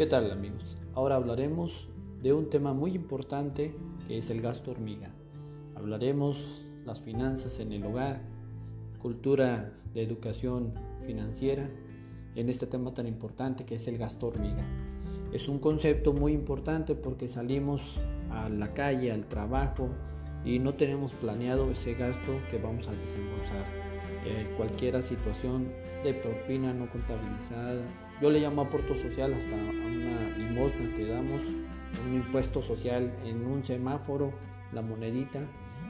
¿Qué tal amigos? Ahora hablaremos de un tema muy importante que es el gasto hormiga. Hablaremos las finanzas en el hogar, cultura de educación financiera en este tema tan importante que es el gasto hormiga. Es un concepto muy importante porque salimos a la calle, al trabajo y no tenemos planeado ese gasto que vamos a desembolsar. Eh, cualquier situación de propina no contabilizada, yo le llamo aporto social hasta a una limosna que damos, un impuesto social en un semáforo, la monedita,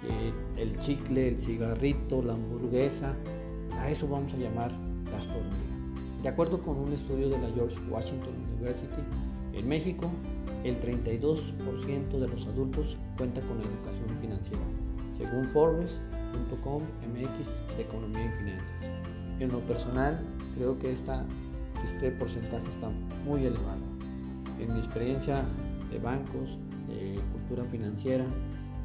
eh, el chicle, el cigarrito, la hamburguesa, a eso vamos a llamar gasto hormiga. De acuerdo con un estudio de la George Washington University, en México el 32% de los adultos cuenta con educación financiera, según Forbes.com MX Economía y Finanzas. En lo personal, creo que esta, este porcentaje está muy elevado. En mi experiencia de bancos, de cultura financiera,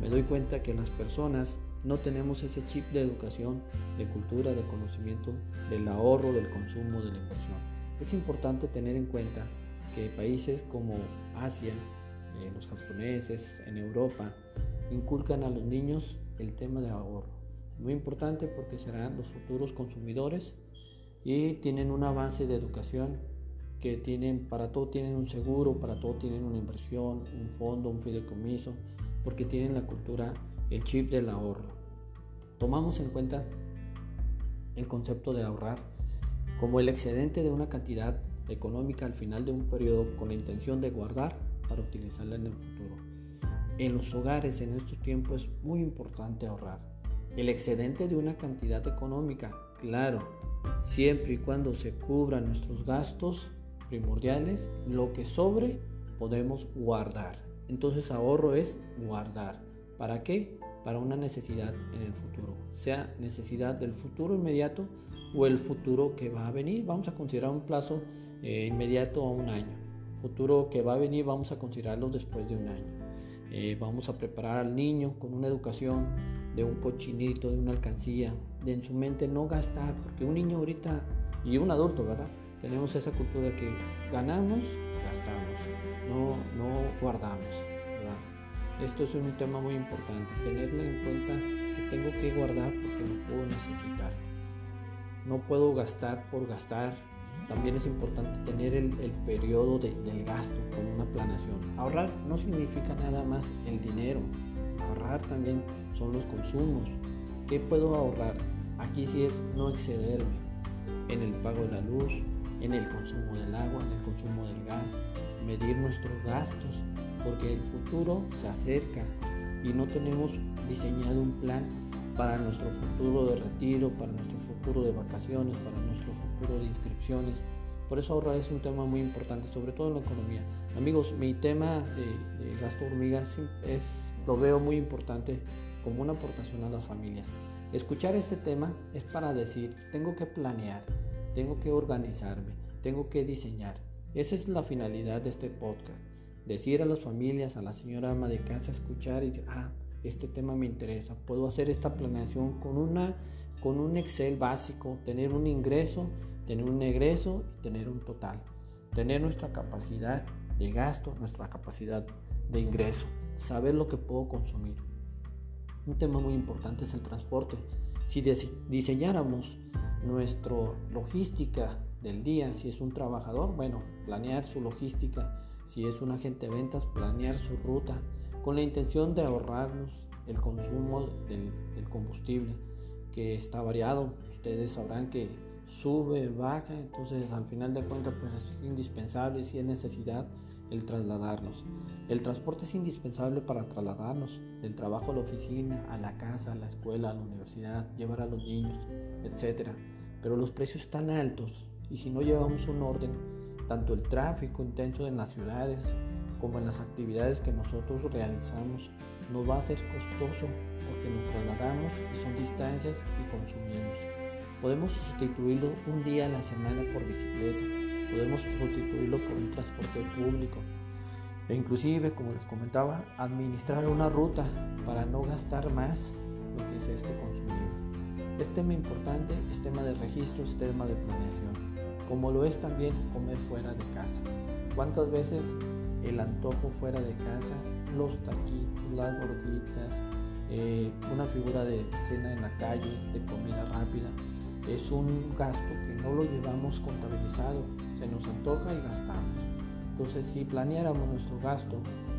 me doy cuenta que las personas no tenemos ese chip de educación, de cultura, de conocimiento, del ahorro, del consumo, de la inversión. Es importante tener en cuenta que países como Asia, eh, los japoneses, en Europa, inculcan a los niños el tema de ahorro. Muy importante porque serán los futuros consumidores y tienen una base de educación que tienen, para todo tienen un seguro, para todo tienen una inversión, un fondo, un fideicomiso, porque tienen la cultura, el chip del ahorro. Tomamos en cuenta el concepto de ahorrar como el excedente de una cantidad económica al final de un periodo con la intención de guardar para utilizarla en el futuro. En los hogares en estos tiempos es muy importante ahorrar. El excedente de una cantidad económica, claro, siempre y cuando se cubran nuestros gastos primordiales, lo que sobre podemos guardar. Entonces ahorro es guardar. ¿Para qué? Para una necesidad en el futuro. Sea necesidad del futuro inmediato o el futuro que va a venir. Vamos a considerar un plazo eh, inmediato a un año. Futuro que va a venir vamos a considerarlo después de un año. Eh, vamos a preparar al niño con una educación de un cochinito, de una alcancía, de en su mente no gastar, porque un niño ahorita y un adulto, ¿verdad? Tenemos esa cultura que ganamos, gastamos, no, no guardamos, ¿verdad? Esto es un tema muy importante, tenerle en cuenta que tengo que guardar porque lo puedo necesitar. No puedo gastar por gastar, también es importante tener el, periodo del gasto con una planeación. Ahorrar no significa nada más el dinero. Ahorrar también son los consumos. ¿Qué puedo ahorrar? Aquí sí es no excederme en el pago de la luz, en el consumo del agua, en el consumo del gas, medir nuestros gastos, porque el futuro se acerca y no tenemos diseñado un plan para nuestro futuro de retiro, para nuestro futuro de vacaciones, para nuestro futuro de inscripciones. Por eso ahorrar es un tema muy importante, sobre todo en la economía. Amigos, mi tema de, gasto hormiga es, lo veo muy importante como una aportación a las familias. Escuchar este tema es para decir, tengo que planear, tengo que organizarme, tengo que diseñar. Esa es la finalidad de este podcast. Decir a las familias, a la señora ama de casa, escuchar y decir, ah, este tema me interesa, puedo hacer esta planeación con, una, con un Excel básico, tener un ingreso, tener un egreso y tener un total, tener nuestra capacidad de gasto, nuestra capacidad de ingreso, saber lo que puedo consumir. Un tema muy importante es el transporte. Si diseñáramos nuestra logística del día, si es un trabajador, bueno, planear su logística, si es un agente de ventas, planear su ruta, con la intención de ahorrarnos el consumo del, combustible que está variado. Ustedes sabrán que sube, baja, entonces al final de cuentas pues es indispensable si es necesidad el trasladarnos. El transporte es indispensable para trasladarnos del trabajo a la oficina, a la casa, a la escuela, a la universidad, llevar a los niños, etc. Pero los precios están altos y si no llevamos un orden, tanto el tráfico intenso en las ciudades como en las actividades que nosotros realizamos, nos va a ser costoso porque nos trasladamos y son distancias y consumimos. Podemos sustituirlo un día a la semana por bicicleta, podemos sustituirlo por un transporte público. E inclusive, como les comentaba, administrar una ruta para no gastar más lo que es este consumible. Es tema importante, es tema de registro, es tema de planeación, como lo es también comer fuera de casa. ¿Cuántas veces el antojo fuera de casa, los taquitos, las gorditas, eh, una figura de cena en la calle, de comida rápida, es un gasto que no lo llevamos contabilizado, se nos antoja y gastamos. Entonces, si planeáramos nuestro gasto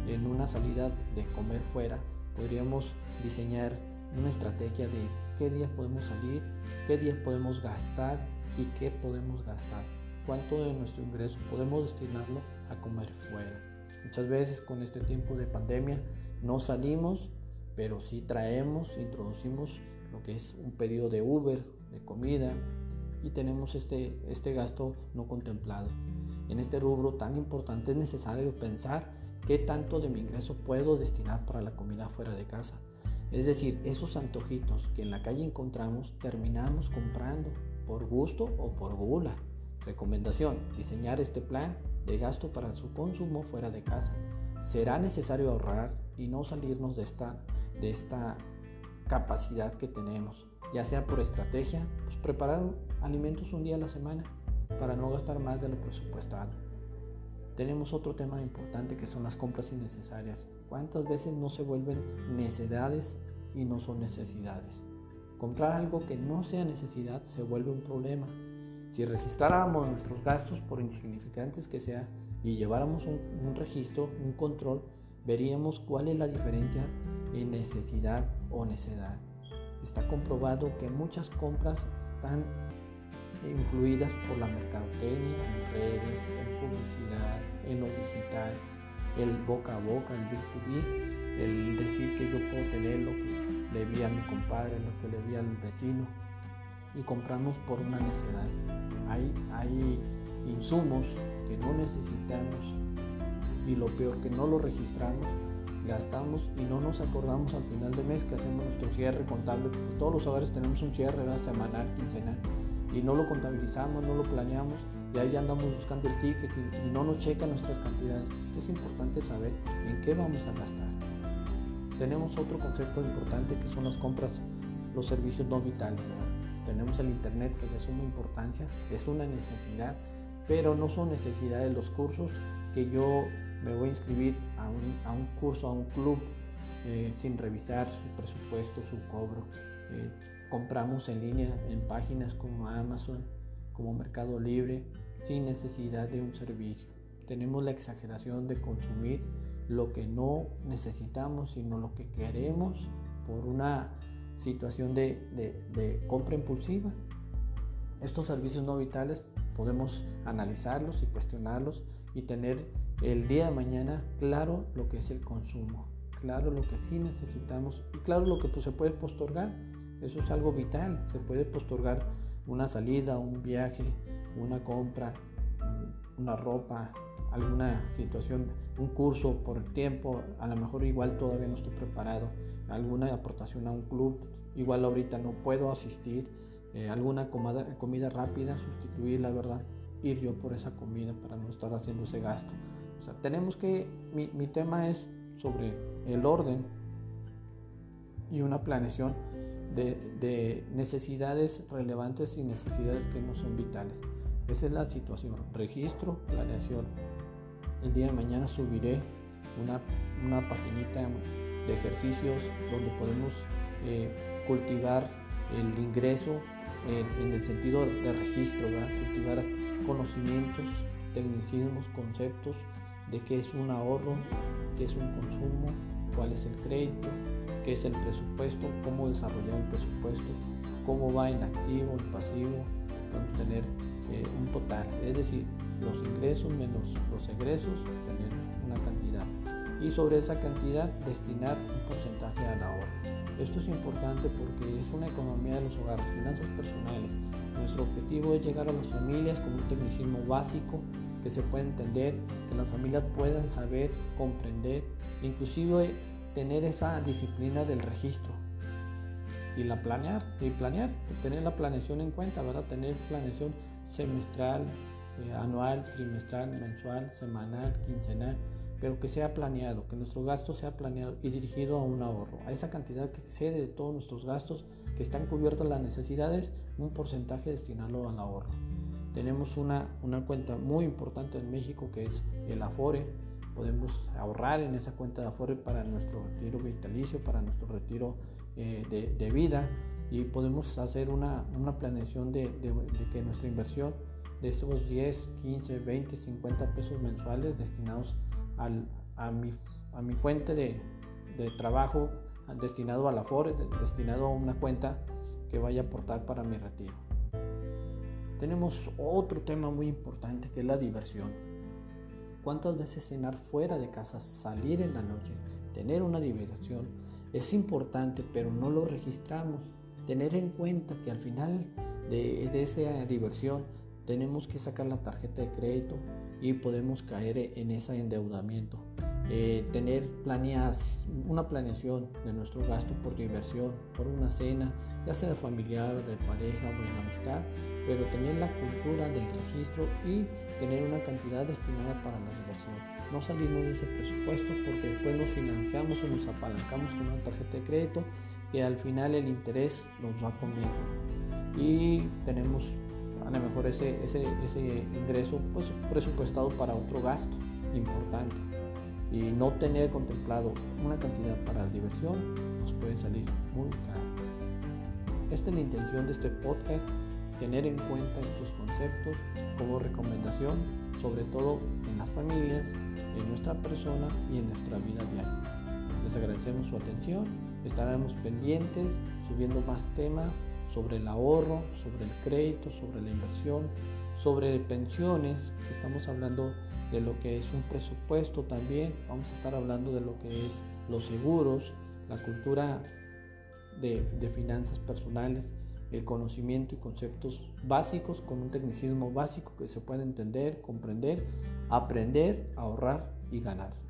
en una salida de comer fuera, podríamos diseñar una estrategia de qué días podemos salir, qué días podemos gastar y qué podemos gastar. Cuánto de nuestro ingreso podemos destinarlo a comer fuera. Muchas veces con este tiempo de pandemia no salimos, pero sí traemos, introducimos lo que es un pedido de Uber, de comida, y tenemos este, este gasto no contemplado. En este rubro tan importante es necesario pensar qué tanto de mi ingreso puedo destinar para la comida fuera de casa. Es decir, esos antojitos que en la calle encontramos terminamos comprando por gusto o por gula. Recomendación, diseñar este plan de gasto para su consumo fuera de casa. Será necesario ahorrar y no salirnos de esta, de esta capacidad que tenemos, ya sea por estrategia, pues preparar alimentos un día a la semana para no gastar más de lo presupuestado. Tenemos otro tema importante que son las compras innecesarias. ¿Cuántas veces no se vuelven necedades y no son necesidades? Comprar algo que no sea necesidad se vuelve un problema. Si registráramos nuestros gastos, por insignificantes que sea, y lleváramos un, registro, un control, veríamos cuál es la diferencia en necesidad o necedad. Está comprobado que muchas compras están influidas por la mercadotecnia, en redes, en publicidad, en lo digital, el boca a boca, el B2B, el decir que yo puedo tener lo que le vi a mi compadre, lo que le vi al vecino y compramos por una necesidad. Hay, hay insumos que no necesitamos y lo peor que no lo registramos, gastamos y no nos acordamos al final de mes que hacemos nuestro cierre contable. Todos los hogares tenemos un cierre semanal, quincenal y no lo contabilizamos, no lo planeamos y ahí andamos buscando el ticket y, no nos checan nuestras cantidades. Es importante saber en qué vamos a gastar. Tenemos otro concepto importante que son las compras, los servicios no vitales. Tenemos el internet que es de suma importancia, es una necesidad, pero no son necesidades los cursos que yo me voy a inscribir a un, curso, a un club, eh, sin revisar su presupuesto, su cobro. Eh, compramos en línea en páginas como Amazon, como Mercado Libre, sin necesidad de un servicio. Tenemos la exageración de consumir lo que no necesitamos, sino lo que queremos por una situación de, compra impulsiva. Estos servicios no vitales podemos analizarlos y cuestionarlos y tener el día de mañana claro lo que es el consumo, claro lo que sí necesitamos y claro lo que pues, se puede postorgar. Eso es algo vital, se puede postorgar una salida, un viaje, una compra, una ropa, alguna situación, un curso por el tiempo, a lo mejor igual todavía no estoy preparado, alguna aportación a un club, igual ahorita no puedo asistir, eh, alguna comida, rápida, sustituir la verdad, ir yo por esa comida para no estar haciendo ese gasto. Tenemos que, mi, mi tema es sobre el orden y una planeación de, necesidades relevantes y necesidades que no son vitales. Esa es la situación. Registro, planeación. El día de mañana subiré una, una paginita de ejercicios donde podemos eh, cultivar el ingreso en, el sentido de registro, cultivar conocimientos, tecnicismos, conceptos de qué es un ahorro, qué es un consumo, cuál es el crédito, qué es el presupuesto, cómo desarrollar el presupuesto, cómo va en activo, en pasivo, podemos tener eh, un total, es decir, los ingresos menos los egresos, tener una cantidad y sobre esa cantidad destinar un porcentaje al ahorro. Esto es importante porque es una economía de los hogares, finanzas personales. Nuestro objetivo es llegar a las familias con un tecnicismo básico que se pueda entender, que las familias puedan saber, comprender, inclusive tener esa disciplina del registro y la planear y planear tener la planeación en cuenta verdad tener planeación semestral eh, anual trimestral mensual semanal quincenal pero que sea planeado que nuestro gasto sea planeado y dirigido a un ahorro a esa cantidad que excede de todos nuestros gastos que están cubiertas las necesidades un porcentaje destinarlo al ahorro tenemos una, una cuenta muy importante en México que es el Afore. Podemos ahorrar en esa cuenta de Afore para nuestro retiro vitalicio, para nuestro retiro eh, de, de, vida y podemos hacer una, una planeación de, de, que nuestra inversión de esos 10, 15, 20, 50 pesos mensuales destinados al, a, mi, a mi fuente de, de trabajo destinado a la FORE, destinado a una cuenta que vaya a aportar para mi retiro. Tenemos otro tema muy importante que es la diversión. ¿Cuántas veces cenar fuera de casa, salir en la noche, tener una diversión es importante, pero no lo registramos? Tener en cuenta que al final de, esa diversión tenemos que sacar la tarjeta de crédito y podemos caer en ese endeudamiento. Eh, tener planeas, una planeación de nuestro gasto por diversión, por una cena, ya sea familiar, de pareja o de amistad, pero tener la cultura del registro y tener una cantidad destinada para la diversión. No salirnos de ese presupuesto porque después nos financiamos o nos apalancamos con una tarjeta de crédito que al final el interés nos va conmigo y tenemos a lo mejor ese, ese, ese ingreso pues, presupuestado para otro gasto importante y no tener contemplado una cantidad para diversión nos puede salir muy caro. Esta es la intención de este podcast, tener en cuenta estos conceptos como recomendación, sobre todo en las familias, en nuestra persona y en nuestra vida diaria. Les agradecemos su atención, estaremos pendientes subiendo más temas sobre el ahorro, sobre el crédito, sobre la inversión, sobre pensiones, estamos hablando de lo que es un presupuesto también, vamos a estar hablando de lo que es los seguros, la cultura de, de finanzas personales, el conocimiento y conceptos básicos con un tecnicismo básico que se puede entender, comprender, aprender, ahorrar y ganar.